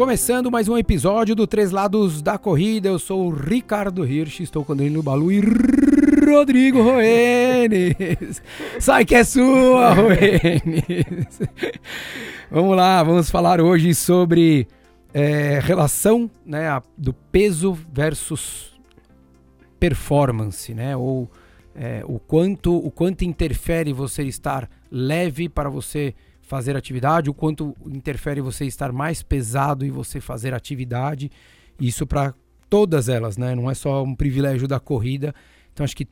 Começando mais um episódio do Três Lados da Corrida, eu sou o Ricardo Hirsch, estou com Danilo Balu e Rodrigo Roenes. Sai que é sua, Roenes. vamos lá, vamos falar hoje sobre é, relação né, do peso versus performance, né? Ou é, o quanto o quanto interfere você estar leve para você fazer atividade, o quanto interfere você estar mais pesado e você fazer atividade. Isso para todas elas, né? Não é só um privilégio da corrida. Então acho que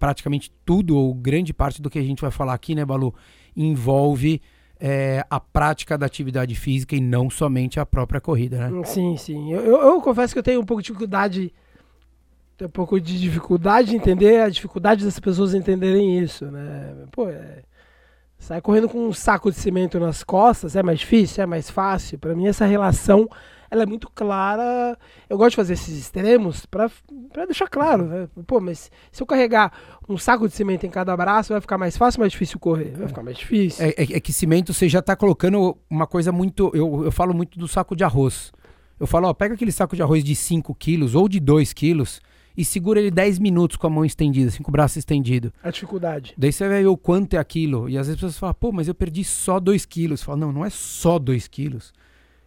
praticamente tudo ou grande parte do que a gente vai falar aqui, né, Balu, envolve é, a prática da atividade física e não somente a própria corrida, né? Sim, sim. Eu, eu, eu confesso que eu tenho um pouco de dificuldade um pouco de dificuldade de entender a dificuldade das pessoas entenderem isso, né? Pô, é, sai correndo com um saco de cimento nas costas é mais difícil, é mais fácil. Para mim essa relação ela é muito clara. Eu gosto de fazer esses extremos para deixar claro, né? Pô, mas se eu carregar um saco de cimento em cada braço, vai ficar mais fácil ou mais difícil correr? Vai ficar mais difícil. É, é, é que cimento você já está colocando uma coisa muito. Eu, eu falo muito do saco de arroz. Eu falo, ó, pega aquele saco de arroz de 5 quilos ou de 2 quilos e segura ele 10 minutos com a mão estendida, assim, com o braço estendido. A dificuldade. Daí você vai ver o quanto é aquilo. E às vezes as pessoas falam, pô, mas eu perdi só 2 quilos. Você fala, não, não é só 2 quilos.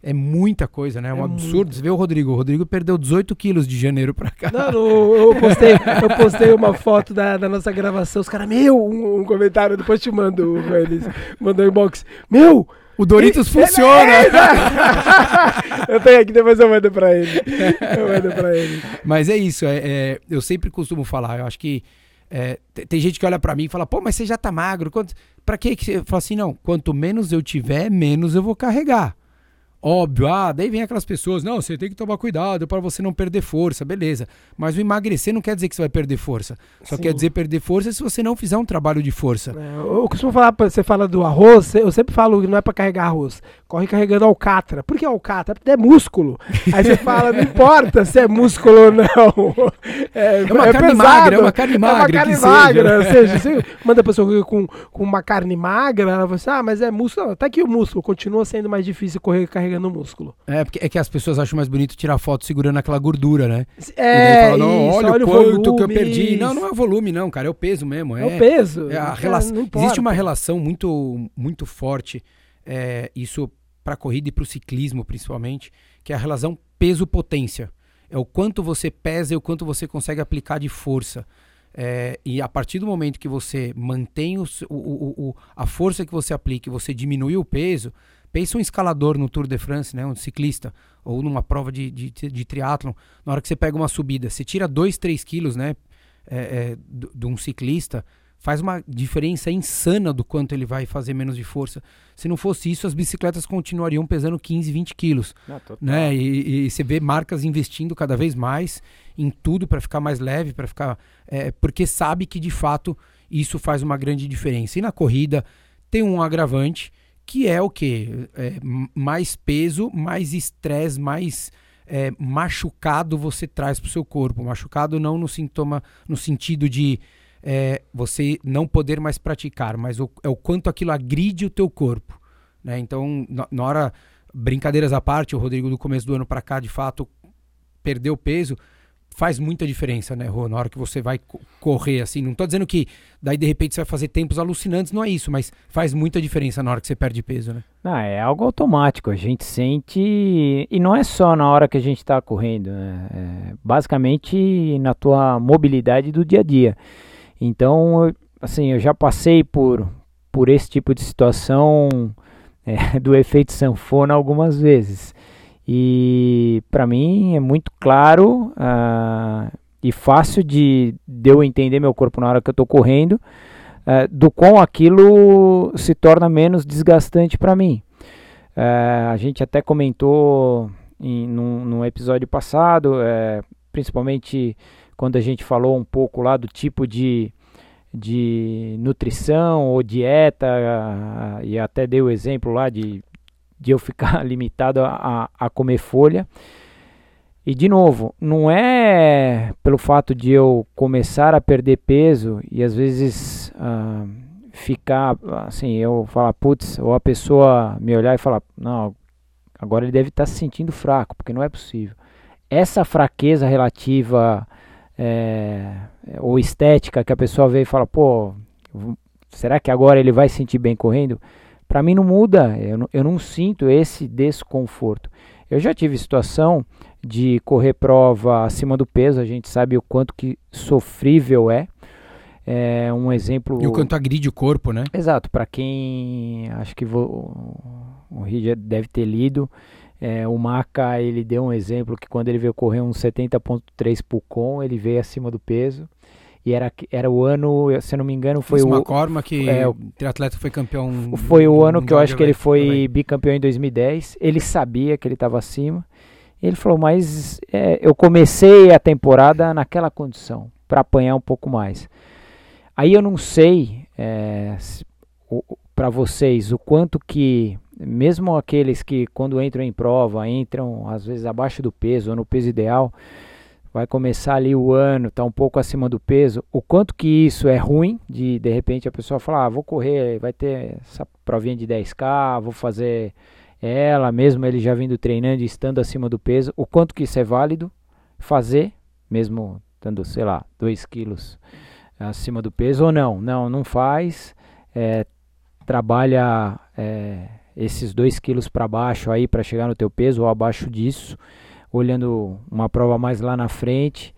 É muita coisa, né? É um é absurdo. Muito. Você vê o Rodrigo. O Rodrigo perdeu 18 quilos de janeiro pra cá. Não, eu, postei, eu postei uma foto da, da nossa gravação. Os caras, meu, um, um, comentário, depois te mando, eles mandou inbox. Meu, o Doritos funciona! É, eu tenho aqui, depois eu mando pra ele. Eu mando pra ele. Mas é isso, é, é eu sempre costumo falar, eu acho que é, tem gente que olha para mim e fala, pô, mas você já tá magro, quanto, pra que que você... Eu falo assim, não, quanto menos eu tiver, menos eu vou carregar. Óbvio, ah, daí vem aquelas pessoas, não, você tem que tomar cuidado para você não perder força, beleza. Mas o emagrecer não quer dizer que você vai perder força. Só Sim. quer dizer perder força se você não fizer um trabalho de força. É, eu costumo falar, você fala do arroz, eu sempre falo que não é para carregar arroz. Corre carregando alcatra. Por que alcatra? Porque é músculo. Aí você fala, não importa se é músculo ou não. É, é uma é carne pesado. magra, é uma carne magra. É uma carne magra. Seja. ou seja, você manda a pessoa com, com uma carne magra, ela fala assim, ah, mas é músculo. Não, tá aqui o músculo, continua sendo mais difícil correr carregando no músculo. É, porque é que as pessoas acham mais bonito tirar foto segurando aquela gordura, né? É, fala, não, isso, olha, olha, o quanto volume, que eu perdi. Não, não é o volume, não, cara, é o peso mesmo. É, é o peso. É a relação. Existe uma relação muito, muito forte, é, isso para corrida e para o ciclismo principalmente, que é a relação peso-potência. É o quanto você pesa e o quanto você consegue aplicar de força. É, e a partir do momento que você mantém o, o, o, a força que você aplica e você diminui o peso, Pensa um escalador no Tour de France, né, um ciclista, ou numa prova de, de, de triatlon, na hora que você pega uma subida, você tira 2, 3 quilos né, é, é, de um ciclista, faz uma diferença insana do quanto ele vai fazer menos de força. Se não fosse isso, as bicicletas continuariam pesando 15, 20 quilos. Né? E, e, você vê marcas investindo cada vez mais em tudo para ficar mais leve, para ficar. É, porque sabe que de fato isso faz uma grande diferença. E na corrida tem um agravante que é o que? É, mais peso, mais estresse, mais é, machucado você traz para o seu corpo. Machucado não no sintoma, no sentido de é, você não poder mais praticar, mas o, é o quanto aquilo agride o teu corpo. Né? Então, na, na hora, brincadeiras à parte, o Rodrigo do começo do ano para cá, de fato, perdeu peso faz muita diferença, né, Rô? Na hora que você vai correr, assim. Não tô dizendo que daí de repente você vai fazer tempos alucinantes, não é isso, mas faz muita diferença na hora que você perde peso, né? Não, é algo automático. A gente sente. E não é só na hora que a gente está correndo, né? É basicamente na tua mobilidade do dia a dia. Então, assim, eu já passei por, por esse tipo de situação é, do efeito sanfona algumas vezes. E para mim é muito claro uh, e fácil de, de eu entender meu corpo na hora que eu estou correndo, uh, do qual aquilo se torna menos desgastante para mim. Uh, a gente até comentou em, num, num episódio passado, principalmente quando a gente falou um pouco lá do tipo de, de nutrição ou dieta, e até dei o exemplo lá de de eu ficar limitado a, a comer folha. E de novo, não é pelo fato de eu começar a perder peso e às vezes uh, ficar assim, eu falar, putz, ou a pessoa me olhar e falar, não, agora ele deve estar tá se sentindo fraco, porque não é possível. Essa fraqueza relativa é, ou estética que a pessoa vê e fala, pô, será que agora ele vai se sentir bem correndo? Para mim não muda, eu não, eu não sinto esse desconforto. Eu já tive situação de correr prova acima do peso, a gente sabe o quanto que sofrível é. É um exemplo. E o quanto agride o corpo, né? Exato. Para quem acho que vou, o Rio deve ter lido, é, o Maca ele deu um exemplo que quando ele veio correr um 70.3 Pucon, ele veio acima do peso. E era, era o ano, se eu não me engano, foi Esse o. Macorma, que é, o triatleta foi campeão. Foi o ano que eu acho que ele foi também. bicampeão em 2010. Ele sabia que ele estava acima. Ele falou, mas é, eu comecei a temporada naquela condição, para apanhar um pouco mais. Aí eu não sei é, para vocês o quanto que, mesmo aqueles que quando entram em prova, entram às vezes abaixo do peso ou no peso ideal, vai começar ali o ano, tá um pouco acima do peso, o quanto que isso é ruim de de repente a pessoa falar, ah, vou correr, vai ter essa provinha de 10k, vou fazer ela, mesmo ele já vindo treinando e estando acima do peso, o quanto que isso é válido fazer, mesmo estando, sei lá, 2 quilos acima do peso ou não. Não, não faz. É, trabalha é, esses 2 quilos para baixo aí para chegar no teu peso ou abaixo disso, olhando uma prova mais lá na frente.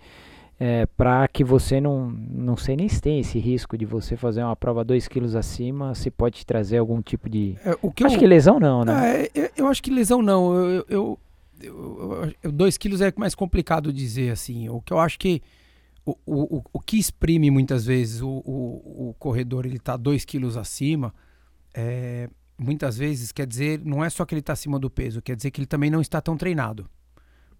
É, para que você não, não sei nem se tem esse risco de você fazer uma prova 2 quilos acima, se pode trazer algum tipo de. É, o que acho eu, que lesão não, né? É, eu acho que lesão não. Eu, eu, eu, 2 quilos é mais complicado dizer assim. O que eu acho que o, o, o que exprime muitas vezes o, o, o corredor ele está 2 quilos acima, é, muitas vezes quer dizer, não é só que ele está acima do peso, quer dizer que ele também não está tão treinado.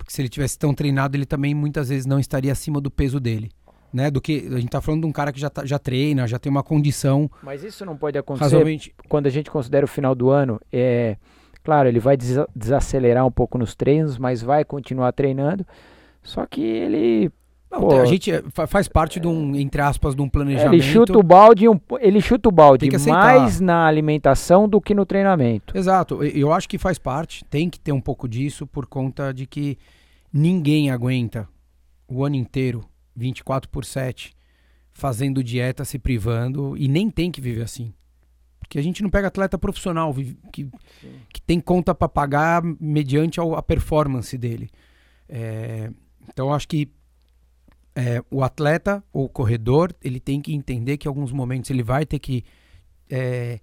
Porque se ele tivesse tão treinado, ele também muitas vezes não estaria acima do peso dele. Né, do que a gente está falando de um cara que já, tá, já treina, já tem uma condição. Mas isso não pode acontecer razoavelmente... quando a gente considera o final do ano. É, claro, ele vai desacelerar um pouco nos treinos, mas vai continuar treinando. Só que ele não, Pô, a gente eh, faz parte de um, entre aspas, de um planejamento. Ele chuta o balde, um, ele chuta o balde mais na alimentação do que no treinamento. Exato, eu acho que faz parte, tem que ter um pouco disso por conta de que ninguém aguenta o ano inteiro, 24 por 7, fazendo dieta, se privando e nem tem que viver assim. Porque a gente não pega atleta profissional que, que tem conta para pagar mediante a performance dele. É, então acho que é, o atleta ou o corredor ele tem que entender que em alguns momentos ele vai ter que é,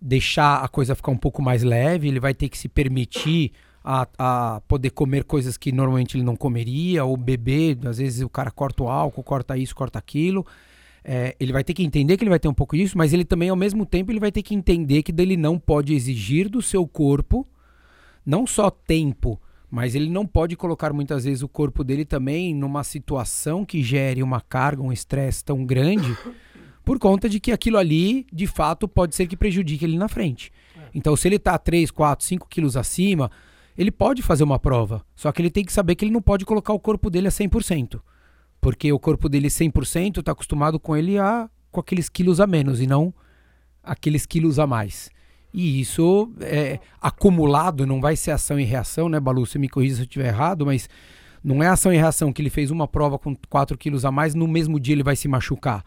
deixar a coisa ficar um pouco mais leve, ele vai ter que se permitir a, a, poder comer coisas que normalmente ele não comeria, ou beber, às vezes o cara corta o álcool, corta isso, corta aquilo. É, ele vai ter que entender que ele vai ter um pouco disso, mas ele também, ao mesmo tempo, ele vai ter que entender que ele não pode exigir do seu corpo não só tempo, mas ele não pode colocar muitas vezes o corpo dele também numa situação que gere uma carga, um estresse tão grande, por conta de que aquilo ali, de fato, pode ser que prejudique ele na frente. É. Então, se ele está 3, 4, 5 quilos acima, ele pode fazer uma prova. Só que ele tem que saber que ele não pode colocar o corpo dele a 100%. Porque o corpo dele 100% está acostumado com ele a com aqueles quilos a menos e não aqueles quilos a mais. E isso é acumulado, não vai ser ação e reação, né, Balu? Você me corrija se eu estiver errado, mas não é ação e reação que ele fez uma prova com 4 quilos a mais, no mesmo dia ele vai se machucar.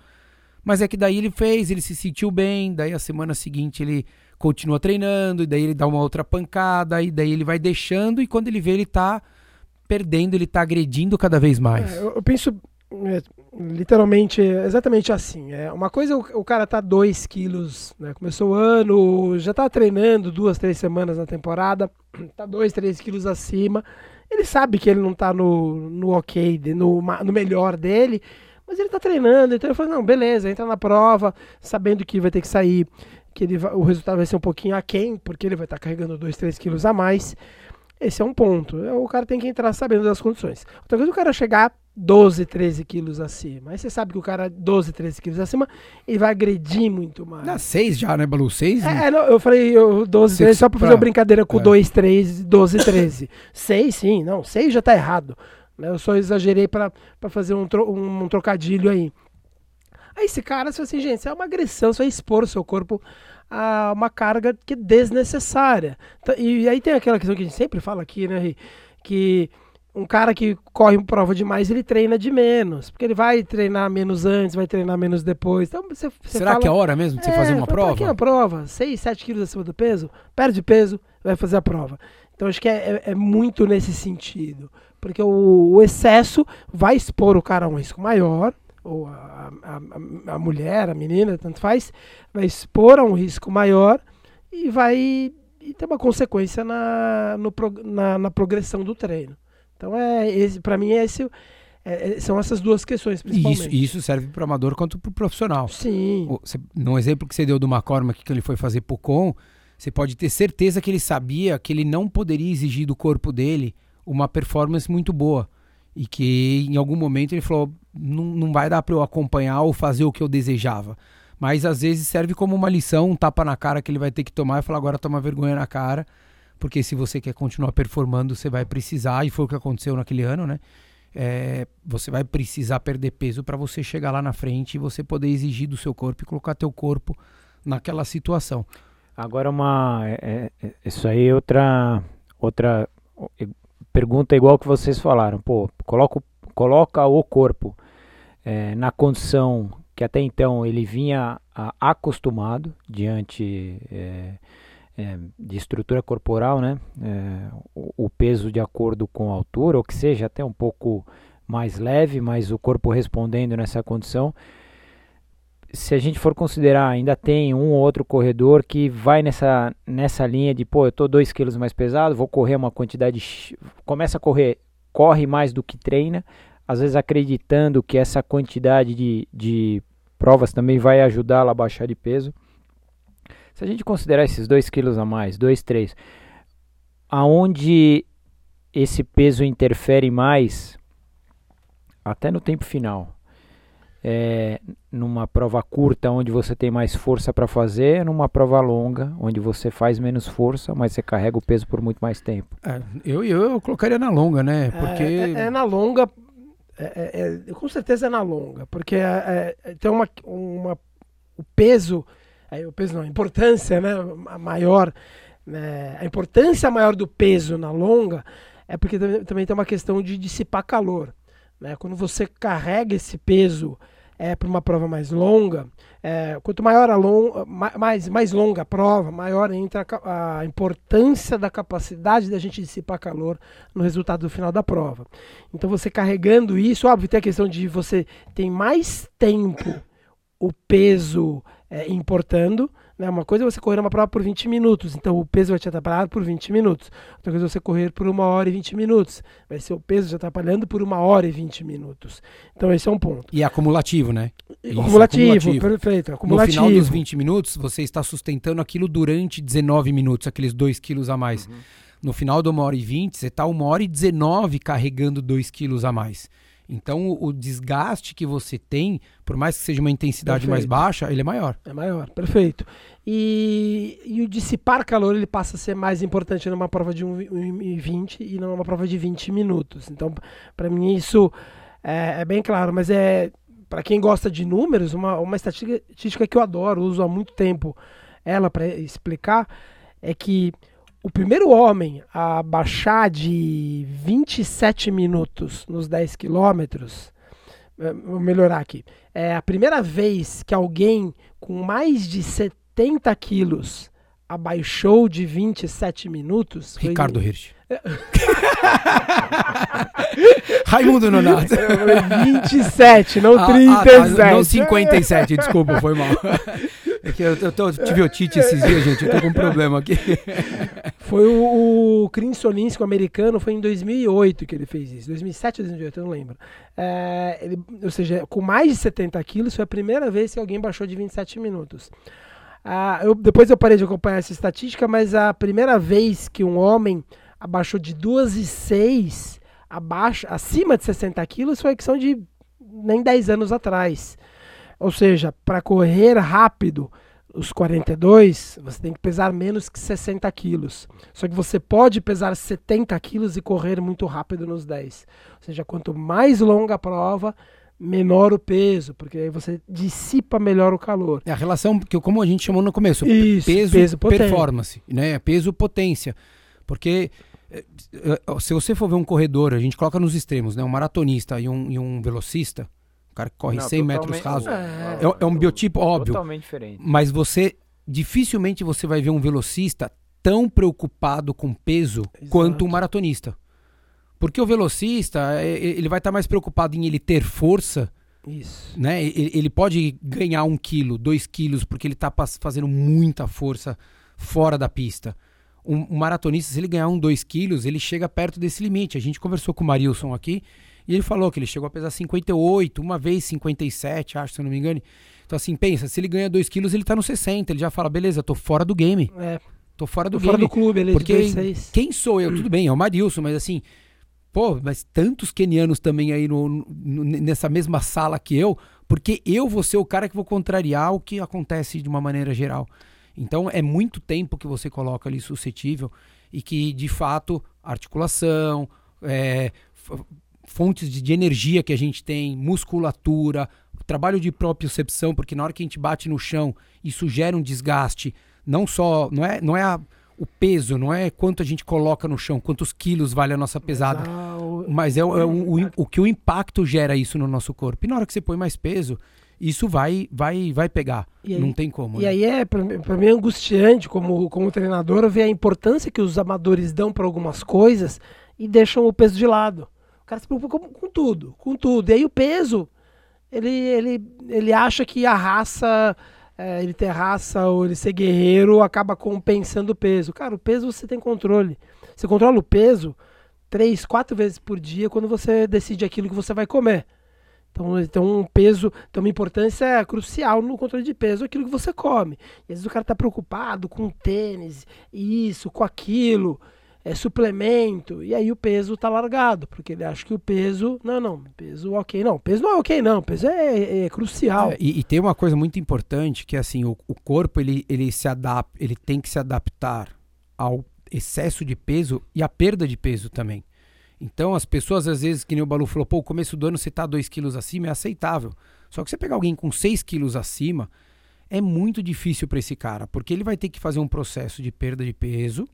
Mas é que daí ele fez, ele se sentiu bem, daí a semana seguinte ele continua treinando, e daí ele dá uma outra pancada, e daí ele vai deixando, e quando ele vê, ele tá perdendo, ele tá agredindo cada vez mais. É, eu, eu penso é, literalmente, exatamente assim. É, uma coisa, o, o cara tá 2 quilos, né? Começou o ano, já tá treinando duas, três semanas na temporada, tá 2, 3 quilos acima. Ele sabe que ele não tá no, no ok, no, no melhor dele, mas ele tá treinando, então ele falou, não, beleza, entra na prova, sabendo que vai ter que sair, que ele vai, o resultado vai ser um pouquinho aquém, porque ele vai estar tá carregando 2, 3 quilos a mais. Esse é um ponto. O cara tem que entrar sabendo das condições. Outra coisa, o cara chegar 12, 13 quilos acima. Aí você sabe que o cara 12, 13 quilos acima, ele vai agredir muito mais. Na 6 já, né, Balu? 6? É, não, eu falei eu, 12, 13 só pra fazer uma brincadeira com é. 2, 3, 12, 13. 6 sim, não, 6 já tá errado. Né? Eu só exagerei pra fazer um, tro, um, um trocadilho aí. Aí esse cara, você assim, gente, isso é uma agressão, você vai expor o seu corpo a uma carga que é desnecessária. Então, e aí tem aquela questão que a gente sempre fala aqui, né, que um cara que corre prova demais, ele treina de menos. Porque ele vai treinar menos antes, vai treinar menos depois. Então, você, você Será fala, que é hora mesmo de você fazer uma prova? Pra que a prova? 6, 7 quilos acima do peso? Perde peso, vai fazer a prova. Então, acho que é, é, é muito nesse sentido. Porque o, o, excesso vai expor o cara a um risco maior, ou a, a, a, mulher, a menina, tanto faz, vai expor a um risco maior e vai e ter uma consequência na, no, na, na progressão do treino. Então, é para mim, é esse, é, são essas duas questões, principalmente. E isso, isso serve para o amador quanto para o profissional. Sim. No exemplo que você deu do McCormack, que ele foi fazer Pucon, você pode ter certeza que ele sabia que ele não poderia exigir do corpo dele uma performance muito boa. E que em algum momento ele falou: não, não vai dar para eu acompanhar ou fazer o que eu desejava. Mas às vezes serve como uma lição, um tapa na cara que ele vai ter que tomar e falar: agora toma vergonha na cara porque se você quer continuar performando, você vai precisar, e foi o que aconteceu naquele ano, né? É, você vai precisar perder peso para você chegar lá na frente e você poder exigir do seu corpo e colocar teu corpo naquela situação. Agora uma, é, é, isso aí é outra, outra pergunta igual que vocês falaram. Pô, coloca, coloca o corpo é, na condição que até então ele vinha a, acostumado diante é, é, de estrutura corporal, né? É, o, o, peso de acordo com a altura, ou que seja até um pouco mais leve, mas o corpo respondendo nessa condição. Se a gente for considerar, ainda tem um ou outro corredor que vai nessa, nessa linha de, pô, eu tô 2 quilos mais pesado, vou correr uma quantidade, começa a correr, corre mais do que treina, às vezes acreditando que essa quantidade de, de provas também vai ajudá-la a baixar de peso. Se a gente considerar esses 2 quilos a mais, 2, 3, aonde esse peso interfere mais, até no tempo final, é, numa prova curta onde você tem mais força para fazer, numa prova longa onde você faz menos força, mas você carrega o peso por muito mais tempo. É, eu, eu, eu colocaria na longa, né? É, porque é, é na longa, é, é, com certeza é na longa, porque tem uma, uma o peso o peso não, a importância né, maior, né, a importância maior do peso na longa é porque também tem uma questão de dissipar calor. Né? Quando você carrega esse peso é, para uma prova mais longa, é, quanto maior a long, mais, mais longa a prova, maior entra a, a, importância da capacidade da gente dissipar calor no resultado do final da prova. Então você carregando isso, óbvio, tem a questão de você tem mais tempo o peso é, importando. Né? Uma coisa é você correr uma prova por 20 minutos, então o peso vai te atrapalhar por 20 minutos. Outra coisa é você correr por uma hora e 20 minutos, vai ser o peso te atrapalhando por uma hora e 20 minutos. Então esse é um ponto. E é acumulativo, né? Isso, acumulativo, acumulativo, perfeito. Acumulativo. No final dos 20 minutos, você está sustentando aquilo durante 19 minutos, aqueles 2 quilos a mais. Uhum. No final de uma hora e 20, você está uma hora e 19 carregando 2 quilos a mais. Então o, desgaste que você tem, por mais que seja uma intensidade perfeito. mais baixa, ele é maior. É maior, perfeito. E, e o dissipar calor ele passa a ser mais importante numa prova de 1,20 e não numa prova de 20 minutos. Então, para mim, isso é, é, bem claro, mas é para quem gosta de números, uma, uma estatística que eu adoro, uso há muito tempo ela para explicar, é que o primeiro homem a baixar de 27 minutos nos 10 quilômetros, é, vou melhorar aqui, é a primeira vez que alguém com mais de 70 quilos abaixou de 27 minutos. Ricardo foi... Hirsch. Raimundo Nonato. 27, não 37. Ah, ah, não 57, desculpa, foi mal. É que eu, eu, tô, tive otite esses dias, gente. Eu tô com um problema aqui. Foi o, o Chris Solinski, o americano, foi em 2008 que ele fez isso. 2007 ou 2008, eu não lembro. É, ele, ou seja, com mais de 70 quilos, foi a primeira vez que alguém baixou de 27 minutos. Ah, eu, depois eu parei de acompanhar essa estatística, mas a primeira vez que um homem abaixou de 2,6 abaixo, acima de 60 quilos foi a questão de nem 10 anos atrás. Ou seja, para correr rápido os 42, você tem que pesar menos que 60 quilos. Só que você pode pesar 70 quilos e correr muito rápido nos 10. Ou seja, quanto mais longa a prova, menor o peso, porque aí você dissipa melhor o calor. É a relação que como a gente chamou no começo, Isso, peso, peso, performance, né? Peso potência. Porque eh, eh, se você for ver um corredor, a gente coloca nos extremos, né? Um maratonista e um, e um velocista, o cara que corre Não, 100 metros rasos, É. é, é um biotipo óbvio, Totalmente diferente. mas você dificilmente você vai ver um velocista tão preocupado com peso quanto um maratonista. Porque o velocista, eh, ele vai estar mais preocupado em ele ter força Isso. né? Ele, pode ganhar um quilo, dois quilos, porque ele tá pas- fazendo muita força fora da pista. Um, um maratonista, se ele ganhar um, dois quilos, ele chega perto desse limite. A gente conversou com o Marilson aqui e ele falou que ele chegou a pesar 58, uma vez 57, acho, se eu não me engano. Então, assim, pensa, se ele ganha dois quilos, ele tá no 60. Ele já fala, beleza, tô fora do game. É, Tô fora do fora game. do clube, ele Porque de 26. quem sou eu? Tudo bem, é o Marilson, mas assim, pô, mas tantos kenianos também aí no, no- nessa mesma sala que eu, porque eu vou ser o cara que vou contrariar o que acontece de uma maneira geral. Então é muito tempo que você coloca ali suscetível e que de fato articulação, é, fontes de, de energia que a gente tem, musculatura, trabalho de propriocepção, porque na hora que a gente bate no chão, isso gera um desgaste, não só, não é, não é a- o peso, não é quanto a gente coloca no chão, quantos quilos vale a nossa pesada, mas é, o- é o, o, o que o impacto gera isso no nosso corpo. E na hora que você põe mais peso, isso vai vai vai pegar. Aí- não tem como. E né? aí é, pra mim, é angustiante como, como treinador ver a importância que os amadores dão para algumas coisas e deixam o peso de lado. Cara se preocupa com, com tudo, com tudo. E aí o peso, ele, ele, ele acha que a raça, é, ele ter raça ou ele ser guerreiro acaba compensando o peso. Cara, o peso você tem controle. Você controla o peso três, quatro vezes por dia quando você decide aquilo que você vai comer. Então, então um peso, então uma importância crucial no controle de peso, é aquilo que você come. E às vezes o cara tá preocupado com tênis, isso, com aquilo, é suplemento, e aí o peso tá largado, porque ele acha que o peso, não, não, peso ok, não, peso não é ok não, peso é, é crucial. É, e, e tem uma coisa muito importante que é assim, o, o corpo ele, ele se adapta, ele tem que se adaptar ao excesso de peso e à perda de peso também. Então as pessoas às vezes, que nem o Balu falou, pô, o começo do ano você tá 2 quilos acima, é aceitável. Só que você pegar alguém com 6 quilos acima, é muito difícil para esse cara, porque ele vai ter que fazer um processo de perda de peso.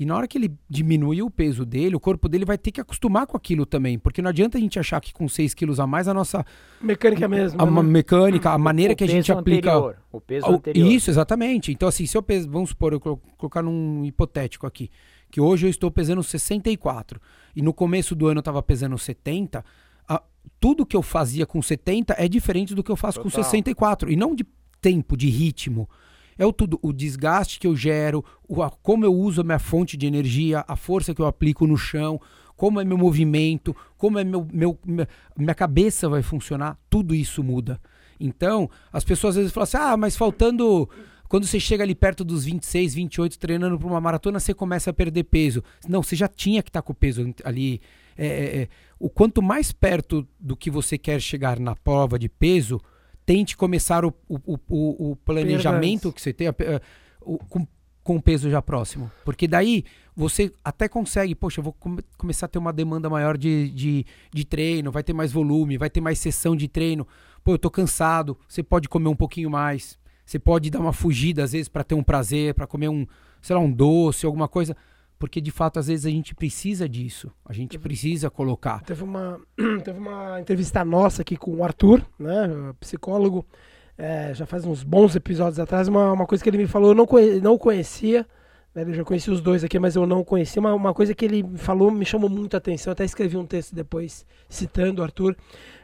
E na hora que ele diminuir o peso dele, o corpo dele vai ter que acostumar com aquilo também. Porque não adianta a gente achar que com 6 quilos a mais a nossa Mecânica mesmo. a né? mecânica, a maneira O que a gente peso aplica. anterior, o peso anterior. Isso, exatamente. Então, assim, se eu peso, vamos supor, eu colo- colocar num hipotético aqui, que hoje eu estou pesando 64 e no começo do ano eu estava pesando 70, a- tudo que eu fazia com 70 é diferente do que eu faço com Total. 64. E não de tempo, de ritmo. É o tudo, o desgaste que eu gero, o, a- como eu uso a minha fonte de energia, a força que eu aplico no chão, como é meu movimento, como é meu, meu, minha- cabeça vai funcionar, tudo isso muda. Então, as pessoas às vezes falam assim: ah, mas faltando. Quando você chega ali perto dos 26, 28, treinando para uma maratona, você começa a perder peso. Não, você já tinha que estar com o peso ali. É, é, é, o quanto mais perto do que você quer chegar na prova de peso, tente começar o, o, o- o, planejamento que você tem eh, com, com o peso já próximo. Porque daí você até consegue, poxa, eu vou come- começar a ter uma demanda maior de, de, de treino, vai ter mais volume, vai ter mais sessão de treino. Pô, eu tô cansado, você pode comer um pouquinho mais. Você pode dar uma fugida às vezes para ter um prazer, para comer um, sei lá, um doce, alguma coisa, porque de fato às vezes a gente precisa disso. A gente precisa colocar. Teve uma, teve uma entrevista nossa aqui com o Arthur, né, psicólogo, é, já faz uns bons episódios atrás, uma, uma coisa que ele me falou, eu não, conhe, não conhecia, né, eu já conheci os dois aqui, mas eu não conhecia, uma, uma coisa que ele falou me chamou muito a atenção, até escrevi um texto depois citando o Arthur,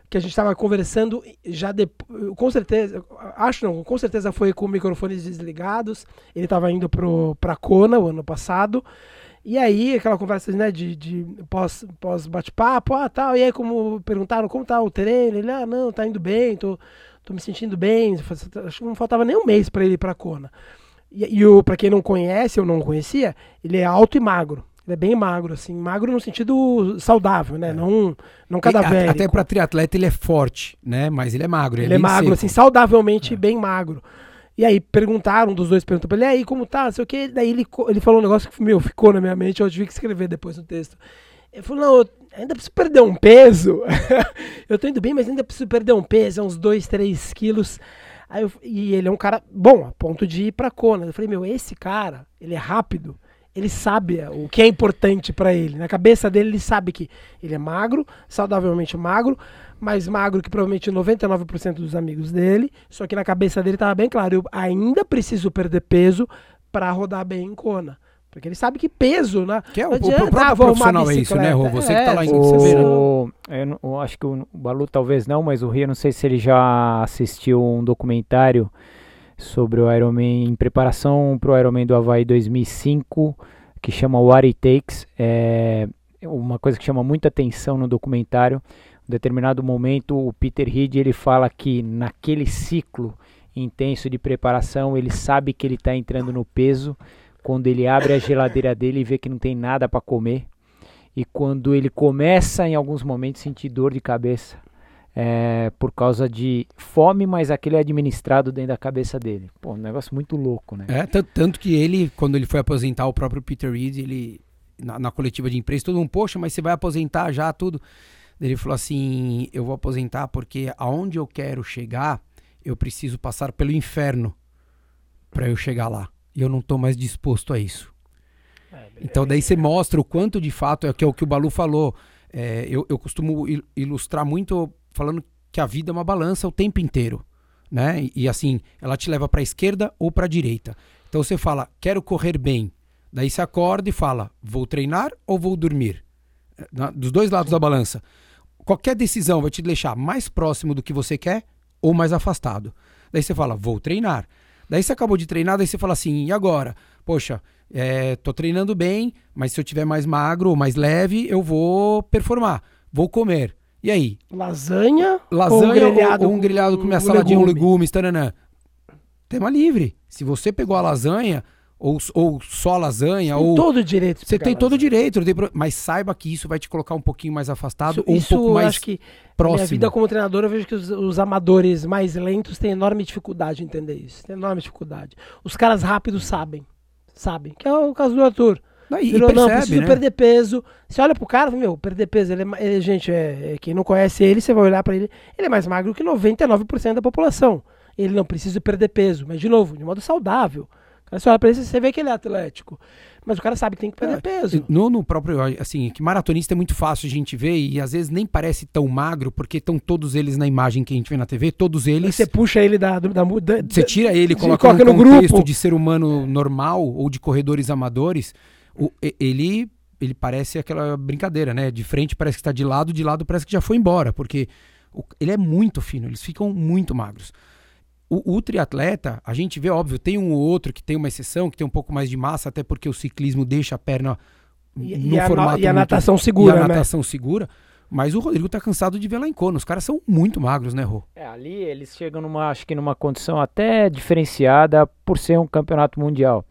que a gente estava conversando já depois, com certeza, acho não, com certeza foi com microfones desligados, ele estava indo pro, pra Kona o ano passado, e aí, aquela conversa né, de, de pós, pós bate-papo, ah, tal, e aí como perguntaram como tá o treino, ele, ah, não, tá indo bem, tô, tô me sentindo bem, acho que não faltava nem um mês para ele ir pra Kona. E, e o, pra quem não conhece, ou não conhecia, ele é alto e magro. Ele é bem magro, assim, magro no sentido saudável, né? Não, não E cadavérico. Até para triatleta ele é forte, né? Mas ele é magro. Ele é bem magro, seco. assim, saudavelmente bem magro. E aí perguntaram, um dos dois perguntou pra ele, e aí, como tá? Não sei o que. Daí ele, ele falou um negócio que, meu, ficou na minha mente, eu tive que escrever depois no texto. Ele falou, não, eu- ainda preciso perder um peso. eu tô indo bem, mas ainda preciso perder um peso, é uns 2, 3 quilos. Aí eu, e ele é um cara bom, a ponto de ir pra Kona. Eu falei, meu, esse cara, ele é rápido, ele sabe o que é importante para ele. Na cabeça dele, ele sabe que ele é magro, saudavelmente magro, mais magro que provavelmente 99% dos amigos dele. Só que na cabeça dele tava bem claro, eu ainda preciso perder peso para rodar bem em Kona. Porque ele sabe que peso, né? Que é o, o próprio ah, profissional é isso, né, Rô? Você é, que tá lá em o, eu, eu, acho que o Balu talvez não, mas o Rio, não sei se ele já assistiu um documentário sobre o Ironman em preparação para o Ironman do Havaí 2005, que chama What It Takes. É uma coisa que chama muita atenção no documentário. Em determinado momento, o Peter Reed ele fala que naquele ciclo intenso de preparação, ele sabe que ele está entrando no peso quando ele abre a geladeira dele e vê que não tem nada para comer, e quando ele começa em alguns momentos sentir dor de cabeça é, por causa de fome, mas aquele é administrado dentro da cabeça dele. Pô, um negócio muito louco, né? É, tanto que ele, quando ele foi aposentar, o próprio Peter Reed, ele, na, na coletiva de imprensa, todo mundo, poxa, mas você vai aposentar já tudo? Ele falou assim: eu vou aposentar porque aonde eu quero chegar, eu preciso passar pelo inferno para eu chegar lá e eu não estou mais disposto a isso. É, então daí você mostra o quanto de fato é que é o que o Balu falou. É, eu, eu costumo ilustrar muito falando que a vida é uma balança o tempo inteiro, né? E, e assim, ela te leva para a esquerda ou para a direita. Então você fala, quero correr bem. Daí você acorda e fala, vou treinar ou vou dormir? É, na, dos dois lados da balança. Qualquer decisão vai te deixar mais próximo do que você quer ou mais afastado. Daí você fala, vou treinar. Daí você acabou de treinar, daí você fala assim, e agora? Poxa, é, tô treinando bem, mas se eu tiver mais magro ou mais leve, eu vou performar, vou comer. E aí? Lasanha? Lasanha ou um grelhado, ou, ou um grelhado com minha saladinha, legume. um legumes, taranã. Tema livre. Se você pegou a lasanha, ou, ou só lasanha, tem ou todo o direito. Você tem todo o direito, mas saiba que isso vai te colocar um pouquinho mais afastado isso, ou um isso pouco mais acho que próximo. Minha vida como treinador, eu vejo que os, os, amadores mais lentos têm enorme dificuldade em entender isso. Tem enorme dificuldade. Os caras rápidos sabem, sabem. Que é o caso do Arthur. Não, e, Virou, percebe, não, preciso né? perder peso. Você olha pro cara, meu, perder peso, ele, é, ele gente, é, é, quem não conhece ele, você vai olhar para ele, ele é mais magro que 99% da população. Ele não precisa perder peso, mas de novo, de modo saudável. Aí você olha pra ele você vê que ele é atlético. Mas o cara sabe que tem que perder é, peso. No, no próprio, assim, que maratonista é muito fácil a gente ver e às vezes nem parece tão magro, porque estão todos eles na imagem que a gente vê na TV, todos eles. Aí você puxa ele da. da, você tira ele, coloca no, no contexto grupo. de ser humano normal ou de corredores amadores, o, ele. Ele parece aquela brincadeira, né? De frente parece que está de lado, de lado parece que já foi embora, porque o, ele é muito fino, eles ficam muito magros. O, o, triatleta, a gente vê, óbvio, tem um ou outro que tem uma exceção, que tem um pouco mais de massa, até porque o ciclismo deixa a perna e, no e formato. A, e a natação segura. E a né? natação segura. Mas o Rodrigo tá cansado de ver lá em Kona. Os caras são muito magros, né, Rô? É, ali eles chegam numa, acho que numa condição até diferenciada por ser um campeonato mundial.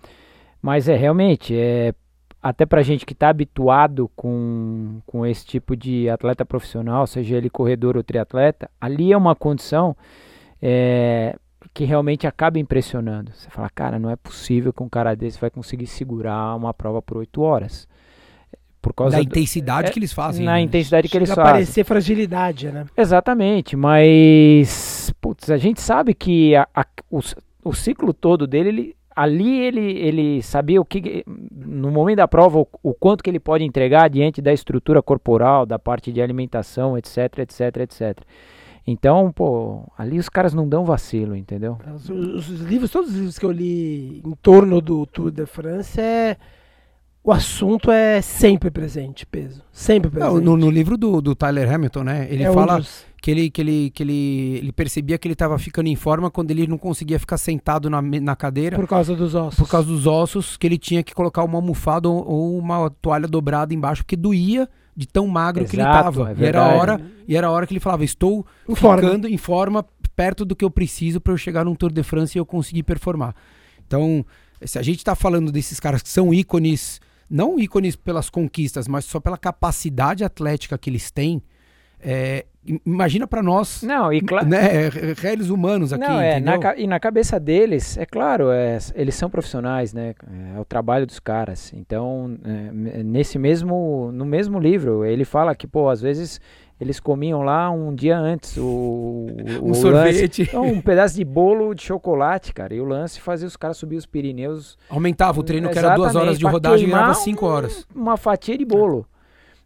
Mas é realmente, é até pra gente que tá habituado com, com esse tipo de atleta profissional, seja ele corredor ou triatleta, ali é uma condição é, que realmente acaba impressionando. Você fala, cara, não é possível que um cara desse vai conseguir segurar uma prova por oito horas. Por causa da do, intensidade é, que eles fazem. Na né? intensidade que eles fazem. parecer fragilidade, né? Exatamente, mas putz, a gente sabe que a, a, o, o ciclo todo dele, ele, ali ele, ele sabia o que no momento da prova o, o, quanto que ele pode entregar diante da estrutura corporal, da parte de alimentação, etc, etc, etc. Então, pô, ali os caras não dão vacilo, entendeu? Os, os, livros, todos os livros que eu li em torno do Tour de France é o assunto é sempre presente, peso. Sempre presente. Não, no, no, livro do, do, Tyler Hamilton, né? Ele é fala um dos... que, ele, que, ele, que ele, ele percebia que ele estava ficando em forma quando ele não conseguia ficar sentado na, na cadeira. Por causa dos ossos. Por causa dos ossos, que ele tinha que colocar uma almofada ou, ou uma toalha dobrada embaixo, porque doía de tão magro Exato, que ele estava. É e era a hora e era a hora que ele falava: "Estou em ficando forma. em forma perto do que eu preciso para eu chegar num Tour de France e eu conseguir performar". Então, se a gente está falando desses caras que são ícones, não ícones pelas conquistas, mas só pela capacidade atlética que eles têm, É, imagina para nós, não, e né, réis humanos aqui, não, é, na, e na cabeça deles, é claro, é, eles são profissionais, né, é o trabalho dos caras. Então, é, nesse mesmo, no mesmo livro, ele fala que, pô, às vezes eles comiam lá um dia antes o, um o sorvete, lance, não, um pedaço de bolo de chocolate, cara. E o lance fazia os caras subir os Pirineus. Aumentava o treino que era duas horas de rodagem, virava cinco horas. Uma fatia de bolo.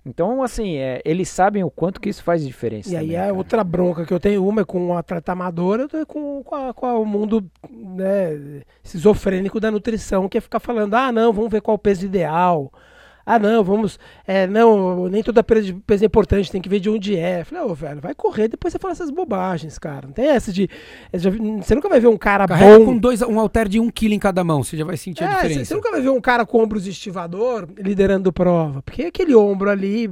Então, assim, é, eles sabem o quanto que isso faz diferença. E também, aí é cara. outra bronca que eu tenho, uma é com o atleta amador, outra é com, com, a, com a, o mundo né, esquizofrênico da nutrição, que é ficar falando, ah, não, vamos ver qual o peso ideal. Ah, não, vamos. É, não, nem toda peso é importante, tem que ver de onde é. Eu falei, ô, oh, velho, vai correr, depois você fala essas bobagens, cara. Não tem essa de. Você nunca vai ver um cara Carrega bom. com dois, um halter de um quilo em cada mão, você já vai sentir a é, diferença. Você nunca vai ver um cara com ombros de estivador liderando prova. Porque aquele ombro ali,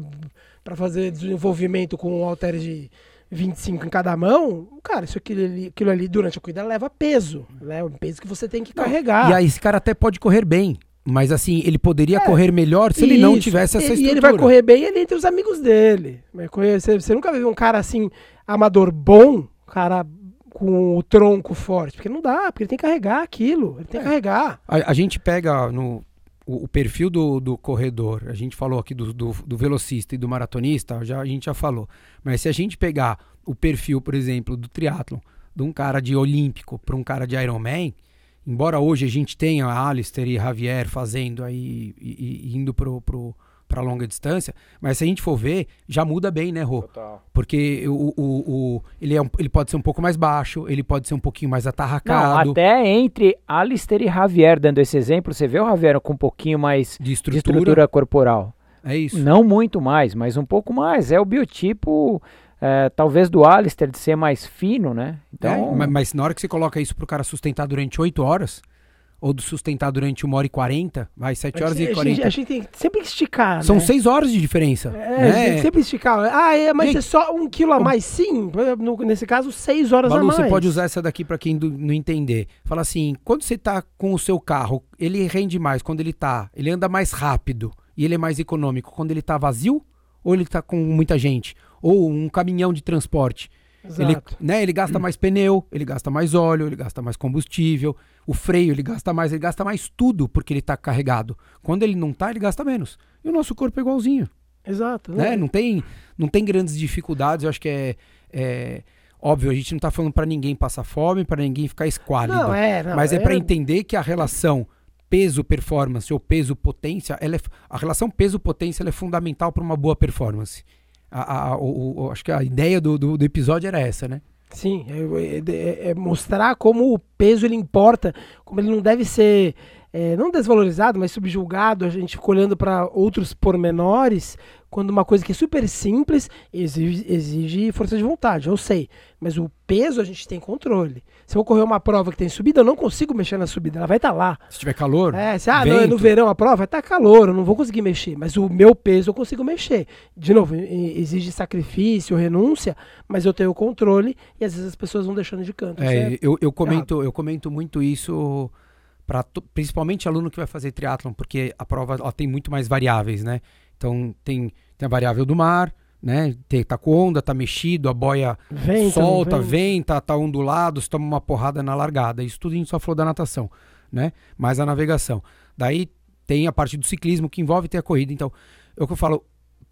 para fazer desenvolvimento com um halter de 25 em cada mão, cara, isso aquilo ali, aquilo ali durante a corrida leva peso. Né? Um peso que você tem que Não, carregar. E aí esse cara até pode correr bem. Mas assim, ele poderia é, correr melhor se ele não tivesse essa e, estrutura. E ele vai correr bem ele entre os amigos dele. Você, você nunca ver um cara assim, amador bom, cara com o tronco forte. Porque não dá, porque ele tem que carregar aquilo. Ele tem que carregar. A, a gente pega no, o, o, perfil do, do corredor. A gente falou aqui do, do, do velocista e do maratonista, já, a gente já falou. Mas se a gente pegar o perfil, por exemplo, do triatlon, de um cara de olímpico para um cara de Ironman, embora hoje a gente tenha Alistair e Javier fazendo aí e, e indo pro, pro para longa distância, mas se a gente for ver, já muda bem, né, Rô? Total. Porque o, o, o, ele, é um, ele pode ser um pouco mais baixo, ele pode ser um pouquinho mais atarracado. Não, até entre Alistair e Javier, dando esse exemplo, você vê o Javier com um pouquinho mais de estrutura, de estrutura corporal. É isso. Não muito mais, mas um pouco mais. É o biotipo é, talvez do Alistair de ser mais fino, né? Então... É, mas, mas, na hora que você coloca isso pro cara sustentar durante 8 horas, ou do sustentar durante 1 hora e 40, vai 7 horas e 40. A gente, a gente tem que sempre esticar, São né? 6 horas de diferença. É, né? tem que sempre esticar. Ah, é, mas e... é só um quilo a mais? Sim, no, nesse caso, 6 horas Balu, a mais. você pode usar essa daqui para quem do, não entender. Fala assim, quando você tá com o seu carro, ele rende mais quando ele tá, ele anda mais rápido e ele é mais econômico quando ele tá vazio ou ele tá com muita gente? Ou um caminhão de transporte. Ele, né, ele gasta mais pneu, ele gasta mais óleo, ele gasta mais combustível, o freio ele gasta mais, ele gasta mais tudo porque ele está carregado. Quando ele não está, ele gasta menos. E o nosso corpo é igualzinho. Exato. Né? Não, tem, não tem grandes dificuldades, eu acho que é, é óbvio, a gente não está falando para ninguém passar fome, para ninguém ficar esquálido. Não, é, não, mas é, é para entender que a relação peso-performance ou peso-potência, é, a relação peso-potência é fundamental para uma boa performance. A, a, o, o, acho que a ideia do, do, do, episódio era essa, né? Sim, é, é, é, mostrar como o peso ele importa, como ele não deve ser é, não desvalorizado, mas subjulgado, a gente fica olhando para outros pormenores, quando uma coisa que é super simples exige, exige, força de vontade, eu sei. Mas o peso a gente tem controle. Se eu correr uma prova que tem subida, eu não consigo mexer na subida, ela vai estar tá lá. Se tiver calor? É, se, ah, não, é no verão a prova, vai estar tá calor, eu não vou conseguir mexer. Mas o meu peso eu consigo mexer. De novo, exige sacrifício, renúncia, mas eu tenho o controle e às vezes as pessoas vão deixando de canto. É, eu, eu, comento, eu comento muito isso para principalmente aluno que vai fazer triatlon, porque a prova ela tem muito mais variáveis, né? Então tem, tem a variável do mar, né? Tem, tá com onda, tá mexido, a boia vento, solta, vento. venta, tá ondulado, você toma uma porrada na largada. Isso tudo a gente só falou da natação, né? Mais a navegação. Daí tem a parte do ciclismo que envolve ter a corrida. Então, é o que eu falo,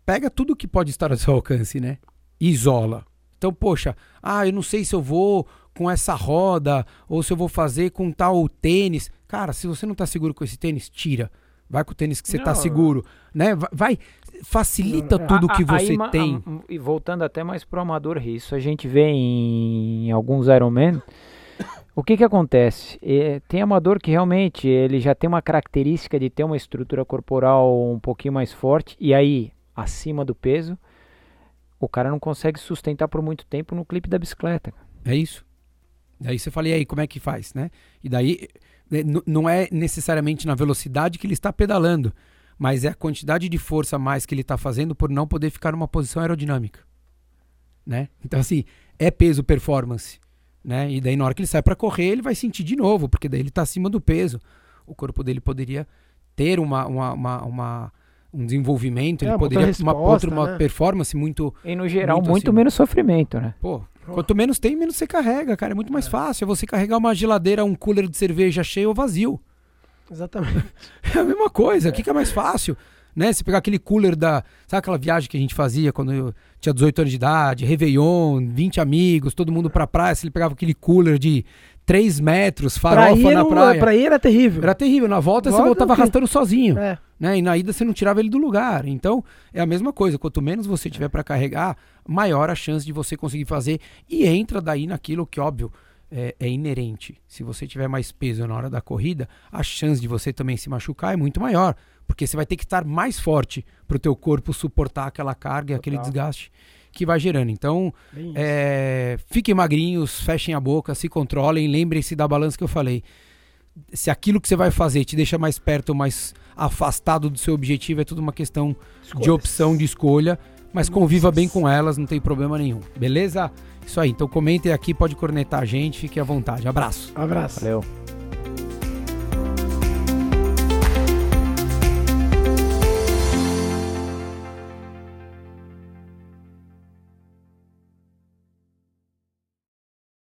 pega tudo que pode estar ao seu alcance, né? E isola. Então, poxa, ah, eu não sei se eu vou com essa roda ou se eu vou fazer com tal tênis. Cara, se você não tá seguro com esse tênis, tira. Vai com o tênis que você não, tá seguro, né? Vai, facilita não, tudo que você aí, tem. E voltando até mais pro amador isso a gente vê em, alguns Ironman. O que que acontece? É, tem amador que realmente ele já tem uma característica de ter uma estrutura corporal um pouquinho mais forte e aí acima do peso, o cara não consegue sustentar por muito tempo no clipe da bicicleta. É isso. Daí você fala, e aí, como é que faz, né? E daí não é necessariamente na velocidade que ele está pedalando, mas é a quantidade de força a mais que ele está fazendo por não poder ficar numa posição aerodinâmica. Né? Então, assim, é peso performance. Né? E daí, na hora que ele sai para correr, ele vai sentir de novo, porque daí ele está acima do peso. O corpo dele poderia ter uma, uma, uma, uma um desenvolvimento, É, ele poderia uma outra resposta, uma né? performance muito, E no geral, Muito muito, acima. menos sofrimento, né? pô, quanto menos tem, menos você carrega, cara, é muito mais fácil. É você carregar uma geladeira, um cooler de cerveja cheio ou vazio. Exatamente. É a mesma coisa. O que, que é mais fácil? Né? Se pegar aquele cooler da. Sabe aquela viagem que a gente fazia quando eu tinha 18 anos de idade, Réveillon, 20 amigos, todo mundo pra praia. Se ele pegava aquele cooler de 3 metros, Pra farofa ir, na praia. pra ir era terrível. Era terrível. Na volta, você Volta, voltava ok. arrastando sozinho. É. Né? E na ida você não tirava ele do lugar. Então, é a mesma coisa. Quanto menos você tiver pra carregar, maior a chance de você conseguir fazer. E entra daí naquilo que, óbvio, é, é inerente. Se você tiver mais peso na hora da corrida, a chance de você também se machucar é muito maior. Porque você vai ter que estar mais forte pro teu corpo suportar aquela carga e aquele desgaste que vai gerando. Então, é, fiquem magrinhos, fechem a boca, se controlem, lembrem-se da balança que eu falei. Se aquilo que você vai fazer te deixa mais perto ou mais afastado do seu objetivo, é tudo uma questão de Escolhas. opção, de escolha, mas conviva bem com elas, não tem problema nenhum. Beleza? Isso aí, então comentem aqui, pode cornetar a gente, fique à vontade. Abraço. Abraço. Valeu.